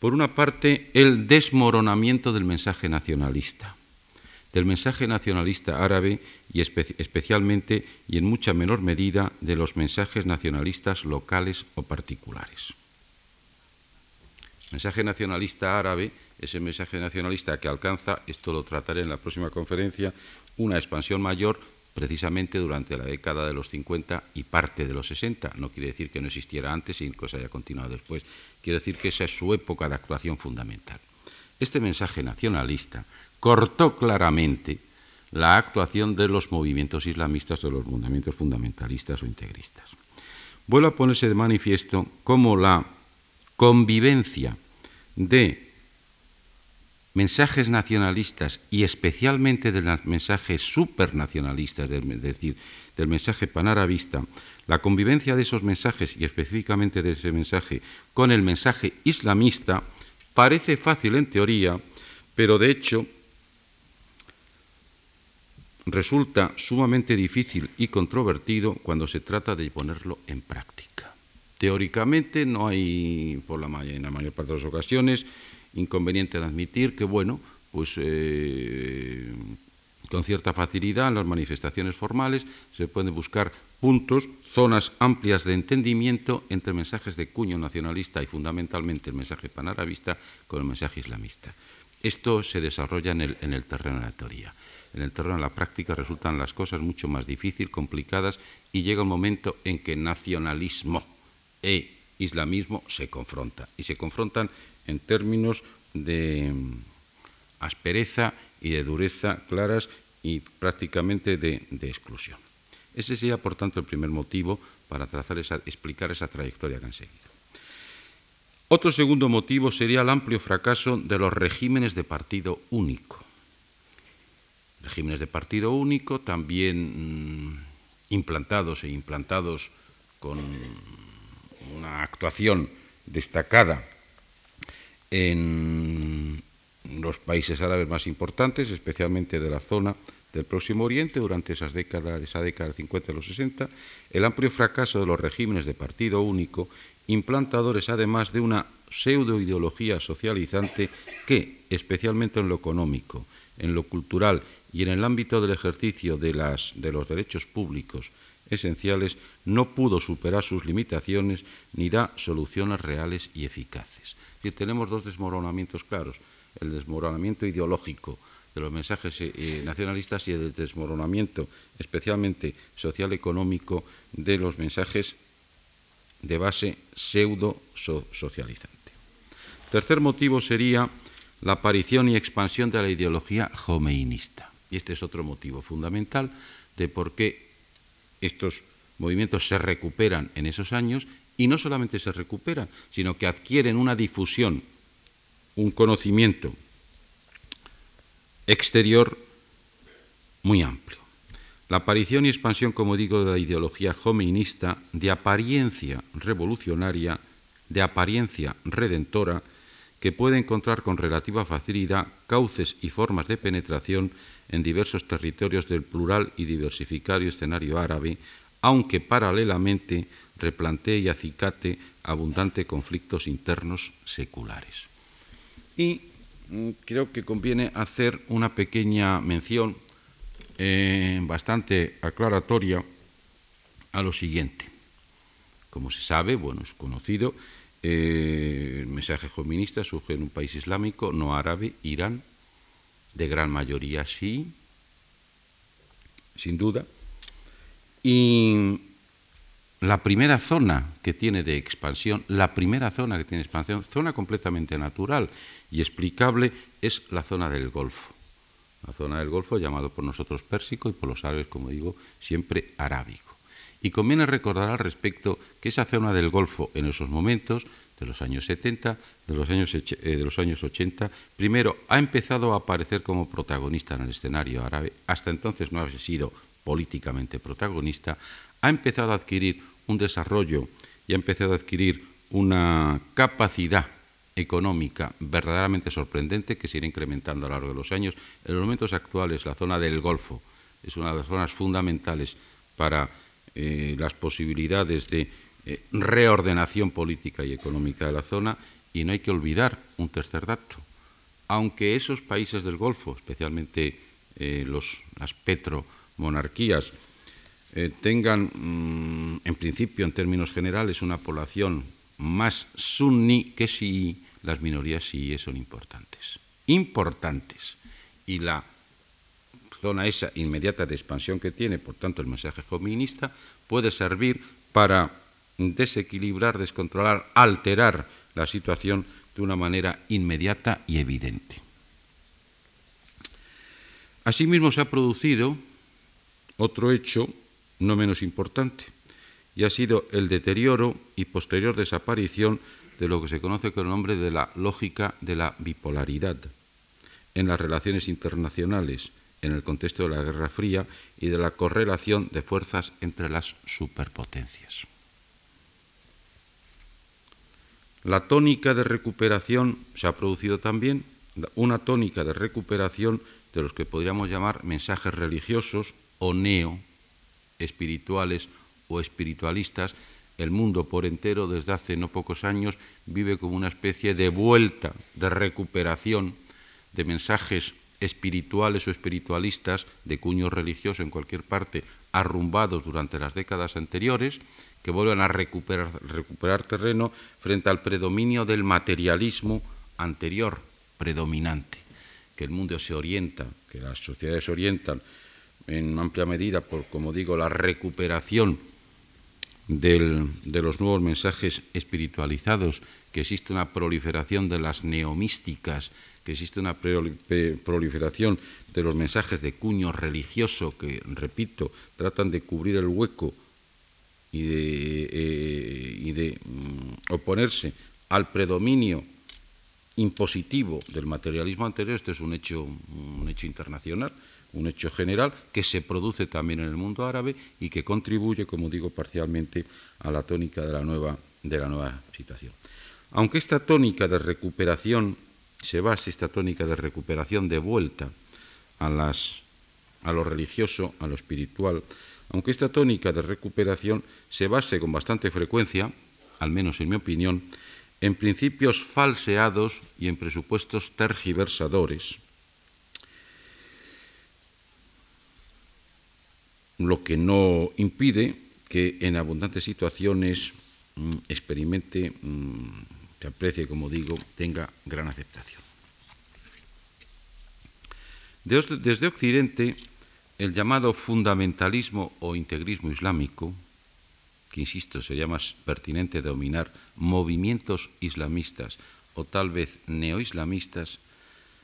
Por una parte, el desmoronamiento del mensaje nacionalista del mensaje nacionalista árabe y especialmente y en mucha menor medida de los mensajes nacionalistas locales o particulares. El mensaje nacionalista árabe es el mensaje nacionalista que alcanza, esto lo trataré en la próxima conferencia, una expansión mayor precisamente durante la década de los 50 y parte de los 60. No quiere decir que no existiera antes y que se haya continuado después. Quiere decir que esa es su época de actuación fundamental. Este mensaje nacionalista cortó claramente la actuación de los movimientos islamistas o los movimientos fundamentalistas o integristas. Vuelve a ponerse de manifiesto cómo la convivencia de mensajes nacionalistas y especialmente de los mensajes supernacionalistas, es decir, del mensaje panarabista, la convivencia de esos mensajes y específicamente de ese mensaje con el mensaje islamista Parece fácil en teoría, pero de hecho resulta sumamente difícil y controvertido cuando se trata de ponerlo en práctica. Teóricamente no hay, por la, en la mayor parte de las ocasiones, inconveniente en admitir que, bueno, pues eh, con cierta facilidad en las manifestaciones formales se pueden buscar puntos, zonas amplias de entendimiento entre mensajes de cuño nacionalista y fundamentalmente el mensaje panarabista con el mensaje islamista. Esto se desarrolla en el, en el terreno de la teoría. En el terreno de la práctica resultan las cosas mucho más difíciles, complicadas y llega un momento en que nacionalismo e islamismo se confrontan. Y se confrontan en términos de aspereza y de dureza claras y prácticamente de, exclusión. Ese sería, por tanto, el primer motivo para trazar explicar esa trayectoria que han seguido. Otro segundo motivo sería el amplio fracaso de los regímenes de partido único. Regímenes de partido único también mm, implantados e implantados con una actuación destacada en los países árabes más importantes, especialmente de la zona del Próximo Oriente durante esas décadas, esa década del 50 y los 60, el amplio fracaso de los regímenes de partido único, implantadores además de una pseudoideología socializante que, especialmente en lo económico, en lo cultural y en el ámbito del ejercicio de, los derechos públicos esenciales, no pudo superar sus limitaciones ni da soluciones reales y eficaces. Y tenemos dos desmoronamientos claros el desmoronamiento ideológico de los mensajes eh, eh, nacionalistas y el desmoronamiento especialmente social-económico de los mensajes de base pseudo-socializante. Tercer motivo sería la aparición y expansión de la ideología jomeinista. Y este es otro motivo fundamental de por qué estos movimientos se recuperan en esos años y no solamente se recuperan, sino que adquieren una difusión un conocimiento exterior muy amplio. La aparición y expansión, como digo, de la ideología jomeinista de apariencia revolucionaria, de apariencia redentora, que puede encontrar con relativa facilidad cauces y formas de penetración en diversos territorios del plural y diversificado escenario árabe, aunque paralelamente replantee y acicate abundante conflictos internos seculares. Y mm, creo que conviene hacer una pequeña mención eh, bastante aclaratoria a lo siguiente. Como se sabe, bueno, es conocido, eh, el mensaje jominista surge en un país islámico, no árabe, Irán, de gran mayoría sí, sin duda. Y la primera zona que tiene de expansión, la primera zona que tiene expansión, zona completamente natural, y explicable es la zona del Golfo. La zona del Golfo llamado por nosotros pérsico y por los árabes, como digo, siempre arábico. Y conviene recordar al respecto que esa zona del Golfo en esos momentos, de los años 70, de los años, eh, de los años 80, primero ha empezado a aparecer como protagonista en el escenario árabe, hasta entonces no había sido políticamente protagonista, ha empezado a adquirir un desarrollo y ha empezado a adquirir una capacidad económica verdaderamente sorprendente que se irá incrementando a lo largo de los años. En los momentos actuales, la zona del Golfo es una de las zonas fundamentales para eh, las posibilidades de eh, reordenación política y económica de la zona y no hay que olvidar un tercer dato. Aunque esos países del Golfo, especialmente eh, los, las petromonarquías, tengan, mm, en principio, en términos generales, una población más sunni que sí las minorías sí son importantes. Importantes. Y la zona esa inmediata de expansión que tiene, por tanto, el mensaje feminista, puede servir para desequilibrar, descontrolar, alterar la situación de una manera inmediata y evidente. Asimismo se ha producido otro hecho no menos importante, y ha sido el deterioro y posterior desaparición de lo que se conoce con el nombre de la lógica de la bipolaridad en las relaciones internacionales en el contexto de la Guerra Fría y de la correlación de fuerzas entre las superpotencias. La tónica de recuperación se ha producido también, una tónica de recuperación de los que podríamos llamar mensajes religiosos o neo espirituales o espiritualistas, el mundo por entero desde hace no pocos años vive como una especie de vuelta, de recuperación de mensajes espirituales o espiritualistas de cuño religioso en cualquier parte, arrumbados durante las décadas anteriores, que vuelven a recuperar, recuperar terreno frente al predominio del materialismo anterior, predominante, que el mundo se orienta, que las sociedades se orientan en amplia medida por, como digo, la recuperación de los nuevos mensajes espiritualizados, que existe una proliferación de las neomísticas, que existe una proliferación de los mensajes de cuño religioso que, repito, tratan de cubrir el hueco y de, eh, mm, oponerse al predominio impositivo del materialismo anterior, este es un hecho, un hecho internacional, un hecho general que se produce también en el mundo árabe y que contribuye, como digo, parcialmente a la tónica de la nueva, de la nueva situación. Aunque esta tónica de recuperación se base, esta tónica de recuperación de vuelta a, las, a lo religioso, a lo espiritual, aunque esta tónica de recuperación se base con bastante frecuencia, al menos en mi opinión, en principios falseados y en presupuestos tergiversadores, lo que no impide que en abundantes situaciones mm, experimente, se aprecie, como digo, tenga gran aceptación. Desde Occidente, el llamado fundamentalismo o integrismo islámico, que insisto, sería más pertinente dominar movimientos islamistas o tal vez neoislamistas,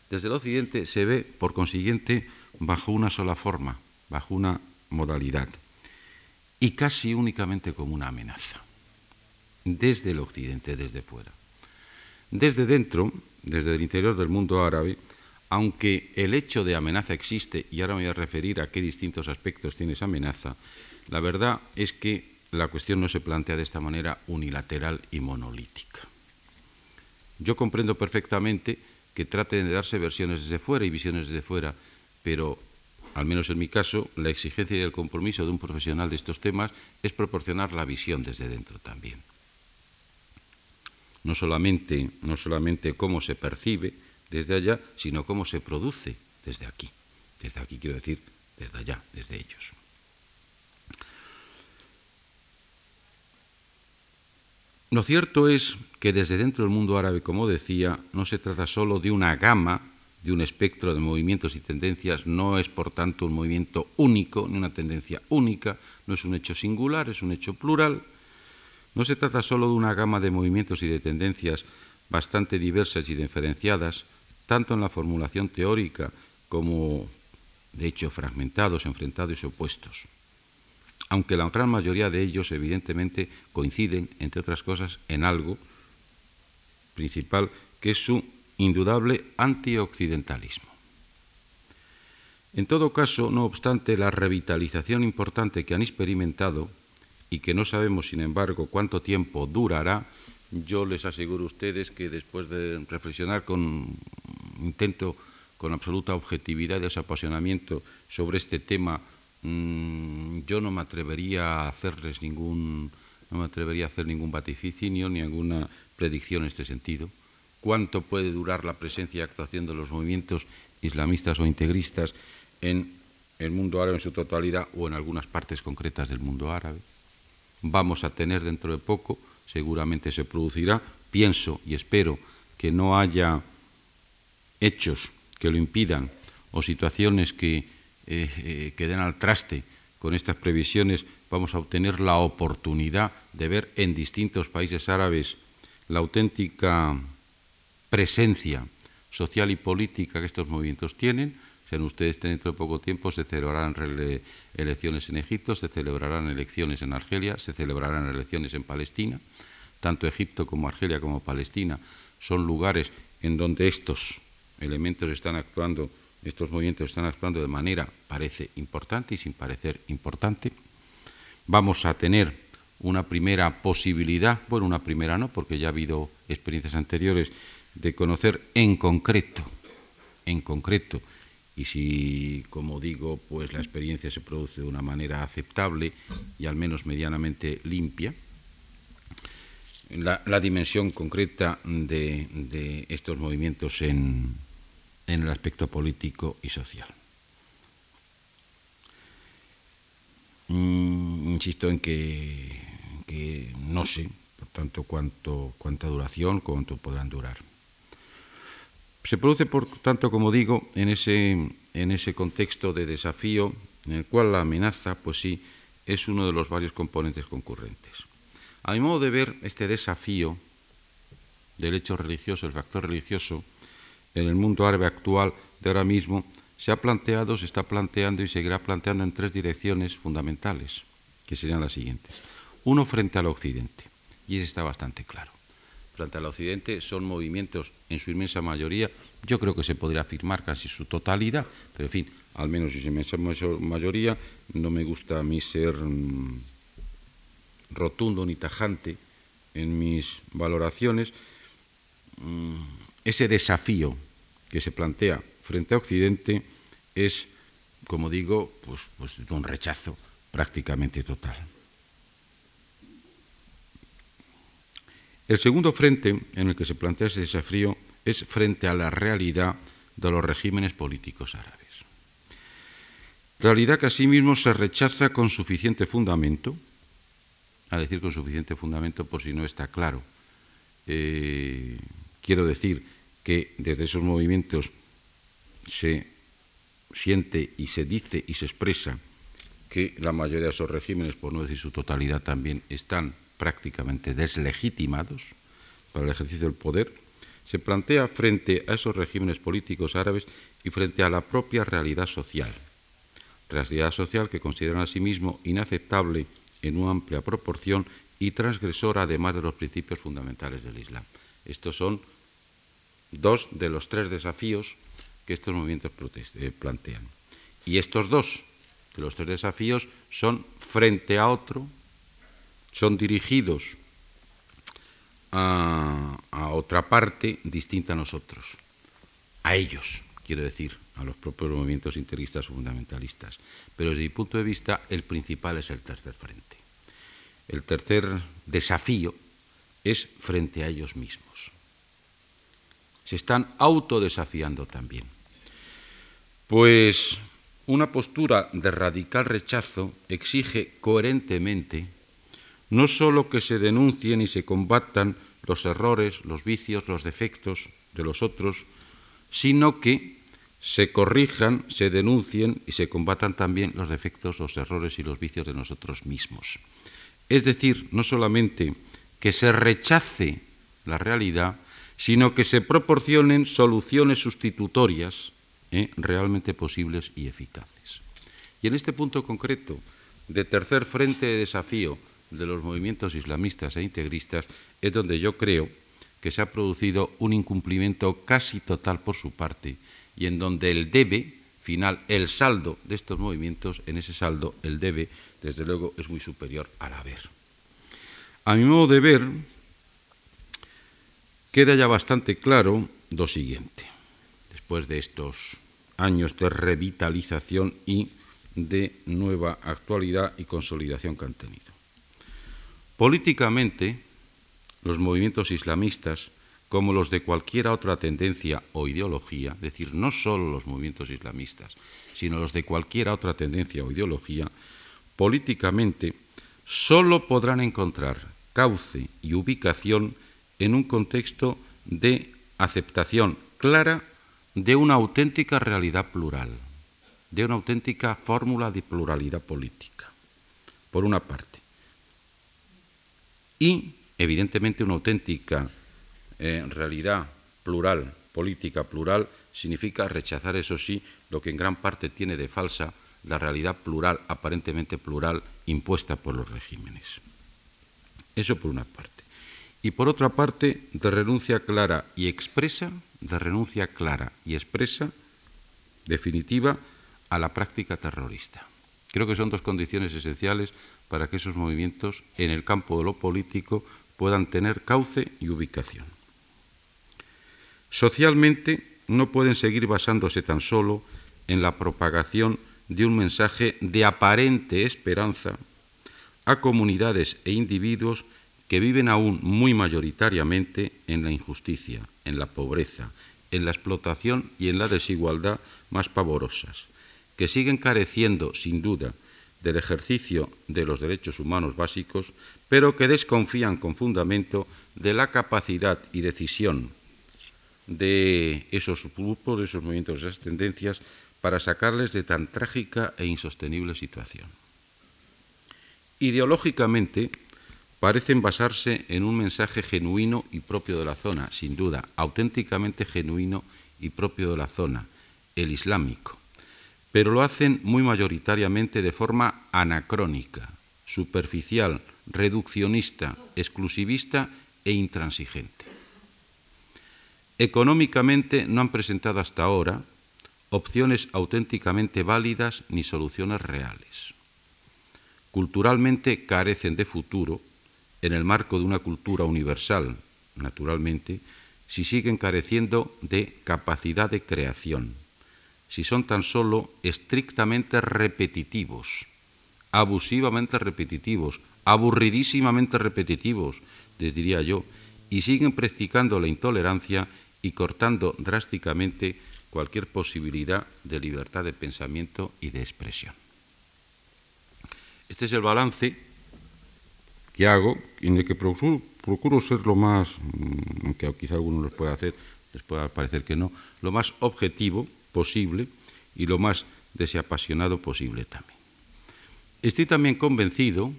desde el Occidente se ve, por consiguiente, bajo una sola forma, bajo una modalidad y casi únicamente como una amenaza, desde el occidente, desde fuera. Desde dentro, desde el interior del mundo árabe, aunque el hecho de amenaza existe, y ahora me voy a referir a qué distintos aspectos tiene esa amenaza, la verdad es que la cuestión no se plantea de esta manera unilateral y monolítica. Yo comprendo perfectamente que traten de darse versiones desde fuera y visiones desde fuera, pero al menos en mi caso, la exigencia y el compromiso de un profesional de estos temas es proporcionar la visión desde dentro también. No solamente, no solamente cómo se percibe desde allá, sino cómo se produce desde aquí. Desde aquí quiero decir, desde allá, desde ellos. Lo cierto es que desde dentro del mundo árabe, como decía, no se trata solo de una gama de un espectro de movimientos y tendencias no es, por tanto, un movimiento único, ni una tendencia única, no es un hecho singular, es un hecho plural. No se trata solo de una gama de movimientos y de tendencias bastante diversas y diferenciadas, tanto en la formulación teórica como, de hecho, fragmentados, enfrentados y opuestos. Aunque la gran mayoría de ellos, evidentemente, coinciden, entre otras cosas, en algo principal, que es su indudable antioccidentalismo. En todo caso, no obstante la revitalización importante que han experimentado y que no sabemos, sin embargo, cuánto tiempo durará, yo les aseguro a ustedes que después de reflexionar con intento con absoluta objetividad y desapasionamiento sobre este tema, mm, yo no me atrevería a hacerles ningún no me atrevería a hacer ningún vaticinio ni ninguna predicción en este sentido cuánto puede durar la presencia y actuación de los movimientos islamistas o integristas en el mundo árabe en su totalidad o en algunas partes concretas del mundo árabe. Vamos a tener dentro de poco, seguramente se producirá, pienso y espero que no haya hechos que lo impidan o situaciones que, eh, eh, que den al traste con estas previsiones, vamos a obtener la oportunidad de ver en distintos países árabes la auténtica presencia social y política que estos movimientos tienen. Sean ustedes dentro de poco tiempo se celebrarán elecciones en Egipto, se celebrarán elecciones en Argelia, se celebrarán elecciones en Palestina. Tanto Egipto como Argelia como Palestina son lugares en donde estos elementos están actuando, estos movimientos están actuando de manera parece importante y sin parecer importante. Vamos a tener una primera posibilidad, bueno, una primera no, porque ya ha habido experiencias anteriores de conocer en concreto, en concreto, y si, como digo, pues la experiencia se produce de una manera aceptable y al menos medianamente limpia, la, dimensión concreta de, estos movimientos en, el aspecto político y social. Mm, insisto en que, no sé, por tanto, cuánto, cuánta duración, cuánto podrán durar. Se produce, por tanto, como digo, en ese, en ese contexto de desafío en el cual la amenaza, pues sí, es uno de los varios componentes concurrentes. A mi modo de ver, este desafío del hecho religioso, el factor religioso, en el mundo árabe actual de ahora mismo, se ha planteado, se está planteando y seguirá planteando en tres direcciones fundamentales, que serían las siguientes. Uno frente al occidente, y ese está bastante claro. Frente al occidente son movimientos en su inmensa mayoría, yo creo que se podría afirmar casi su totalidad, pero en fin, al menos en su inmensa mayoría, no me gusta a mí ser mm, rotundo ni tajante en mis valoraciones, mm, ese desafío que se plantea frente a Occidente es, como digo, pues, pues un rechazo prácticamente total. El segundo frente en el que se plantea ese desafío es frente a la realidad de los regímenes políticos árabes. Realidad que asimismo se rechaza con suficiente fundamento, a decir con suficiente fundamento por si no está claro. Eh, quiero decir que desde esos movimientos se siente y se dice y se expresa que la mayoría de esos regímenes, por no decir su totalidad, también están prácticamente deslegitimados para el ejercicio del poder, se plantea frente a esos regímenes políticos árabes y frente a la propia realidad social. Realidad social que consideran a sí mismo inaceptable en una amplia proporción y transgresora además de los principios fundamentales del Islam. Estos son dos de los tres desafíos que estos movimientos eh, plantean. Y estos dos de los tres desafíos son frente a otro, son dirigidos a, otra parte distinta a nosotros, a ellos, quiero decir, a los propios movimientos integristas o fundamentalistas. Pero desde mi punto de vista, el principal es el tercer frente. El tercer desafío es frente a ellos mismos. Se están autodesafiando también. Pues una postura de radical rechazo exige coherentemente no sólo que se denuncien y se combatan los errores, los vicios, los defectos de los otros, sino que se corrijan, se denuncien y se combatan también los defectos, los errores y los vicios de nosotros mismos. Es decir, no solamente que se rechace la realidad, sino que se proporcionen soluciones sustitutorias ¿eh? realmente posibles y eficaces. Y en este punto concreto de tercer frente de desafío de los movimientos islamistas e integristas es donde yo creo que se ha producido un incumplimiento casi total por su parte y en donde el debe final, el saldo de estos movimientos, en ese saldo el debe, desde luego, es muy superior al haber. A mi modo de ver, queda ya bastante claro lo siguiente, después de estos años de revitalización y de nueva actualidad y consolidación que han tenido. Políticamente, los movimientos islamistas, como los de cualquier otra tendencia o ideología, es decir, no solo los movimientos islamistas, sino los de cualquier otra tendencia o ideología, políticamente solo podrán encontrar cauce y ubicación en un contexto de aceptación clara de una auténtica realidad plural, de una auténtica fórmula de pluralidad política, por una parte y, evidentemente, una auténtica eh, realidad plural, política plural, significa rechazar, eso sí, lo que en gran parte tiene de falsa la realidad plural, aparentemente plural, impuesta por los regímenes. Eso por una parte. Y por otra parte, de renuncia clara y expresa, de renuncia clara y expresa, definitiva, a la práctica terrorista. Creo que son dos condiciones esenciales para que esos movimientos en el campo de lo político puedan tener cauce y ubicación. Socialmente no pueden seguir basándose tan solo en la propagación de un mensaje de aparente esperanza a comunidades e individuos que viven aún muy mayoritariamente en la injusticia, en la pobreza, en la explotación y en la desigualdad más pavorosas, que siguen careciendo, sin duda, del ejercicio de los derechos humanos básicos, pero que desconfían con fundamento de la capacidad y decisión de esos grupos, de esos movimientos, de esas tendencias, para sacarles de tan trágica e insostenible situación. Ideológicamente, parecen basarse en un mensaje genuino y propio de la zona, sin duda, auténticamente genuino y propio de la zona, el islámico, pero lo hacen muy mayoritariamente de forma anacrónica, superficial, reduccionista, exclusivista e intransigente. Económicamente no han presentado hasta ahora opciones auténticamente válidas ni soluciones reales. Culturalmente carecen de futuro en el marco de una cultura universal, naturalmente, si siguen careciendo de capacidad de creación, si son tan solo estrictamente repetitivos, abusivamente repetitivos, aburridísimamente repetitivos, les diría yo, y siguen practicando la intolerancia y cortando drásticamente cualquier posibilidad de libertad de pensamiento y de expresión. Este es el balance que hago, en el que procuro, ser lo más, mm, aunque quizá algunos les pueda hacer, les pueda parecer que no, lo más objetivo posible y lo más desapasionado posible también. Estoy también convencido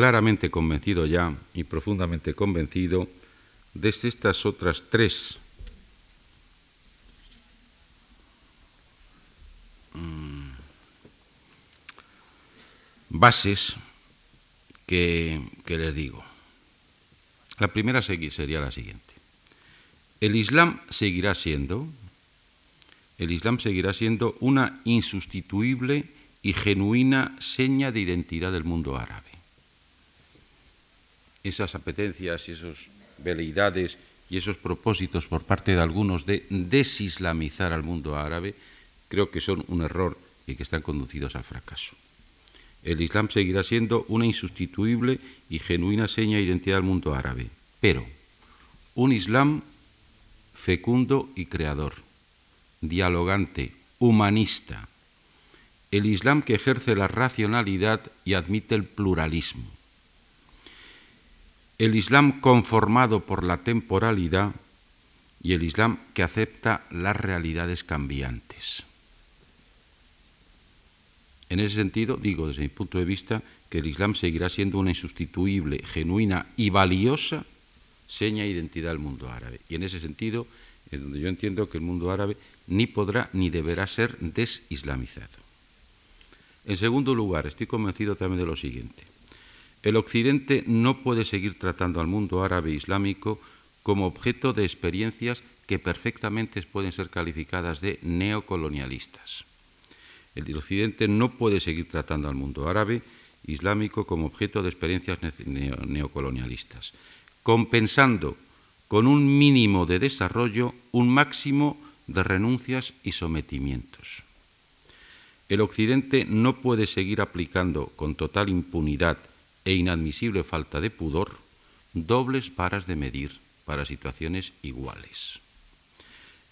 claramente convencido ya y profundamente convencido de estas otras tres mm, bases que, les digo. La primera sería la siguiente. El Islam seguirá siendo, el Islam seguirá siendo una insustituible y genuina seña de identidad del mundo árabe esas apetencias y esas veleidades y esos propósitos por parte de algunos de desislamizar al mundo árabe, creo que son un error y que están conducidos al fracaso. El Islam seguirá siendo una insustituible y genuina seña de identidad del mundo árabe, pero un Islam fecundo y creador, dialogante, humanista, el Islam que ejerce la racionalidad y admite el pluralismo. El Islam conformado por la temporalidad y el Islam que acepta las realidades cambiantes. En ese sentido, digo desde mi punto de vista que el Islam seguirá siendo una insustituible, genuina y valiosa seña e identidad del mundo árabe. Y en ese sentido, en donde yo entiendo que el mundo árabe ni podrá ni deberá ser desislamizado. En segundo lugar, estoy convencido también de lo siguiente. El Occidente no puede seguir tratando al mundo árabe islámico como objeto de experiencias que perfectamente pueden ser calificadas de neocolonialistas. El Occidente no puede seguir tratando al mundo árabe islámico como objeto de experiencias neocolonialistas, compensando con un mínimo de desarrollo un máximo de renuncias y sometimientos. El Occidente no puede seguir aplicando con total impunidad e inadmisible falta de pudor, dobles varas de medir para situaciones iguales.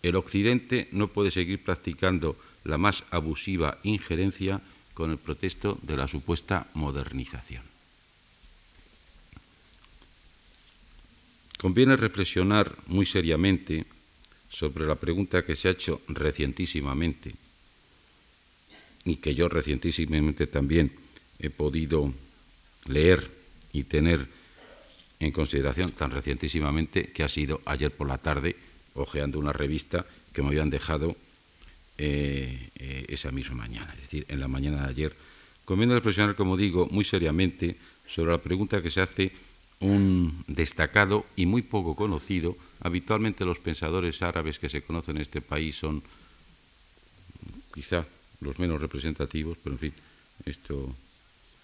El Occidente no puede seguir practicando la más abusiva injerencia con el pretexto de la supuesta modernización. Conviene reflexionar muy seriamente sobre la pregunta que se ha hecho recientísimamente y que yo recientísimamente también he podido leer y tener en consideración tan recientísimamente que ha sido ayer por la tarde hojeando una revista que me habían dejado eh, eh, esa misma mañana, es decir, en la mañana de ayer. Conviene reflexionar, como digo, muy seriamente sobre la pregunta que se hace un destacado y muy poco conocido. Habitualmente los pensadores árabes que se conocen en este país son quizá los menos representativos, pero en fin, esto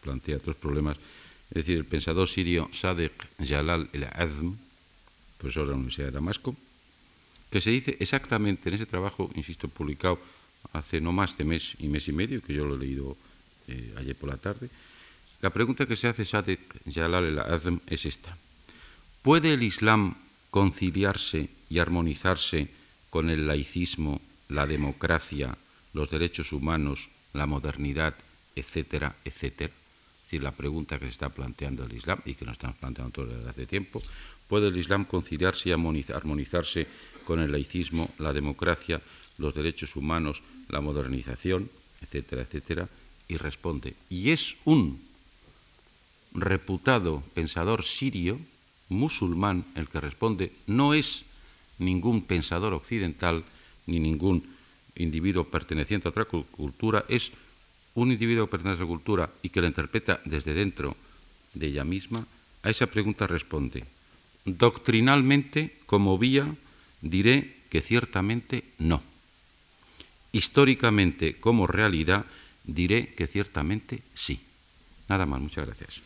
plantea otros problemas. Es decir, el pensador sirio Sadek Jalal el-Azm, profesor de la Universidad de Damasco, que se dice exactamente en ese trabajo, insisto, publicado hace no más de mes y mes y medio, que yo lo he leído eh, ayer por la tarde, la pregunta que se hace Sadek Jalal el-Azm es esta. ¿Puede el Islam conciliarse y armonizarse con el laicismo, la democracia, los derechos humanos, la modernidad, etcétera, etcétera? Es decir, la pregunta que se está planteando el Islam y que nos estamos planteando todo desde hace tiempo, ¿puede el Islam conciliarse y armonizarse con el laicismo, la democracia, los derechos humanos, la modernización, etcétera, etcétera? Y responde, y es un reputado pensador sirio, musulmán, el que responde, no es ningún pensador occidental ni ningún individuo perteneciente a otra cultura, es un individuo que pertenece a otra cultura y que la interpreta desde dentro de ella misma, a esa pregunta responde, doctrinalmente, como vía, diré que ciertamente no. Históricamente, como realidad, diré que ciertamente sí. Nada más, muchas gracias.